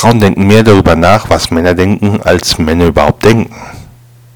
Frauen denken mehr darüber nach, was Männer denken, als Männer überhaupt denken.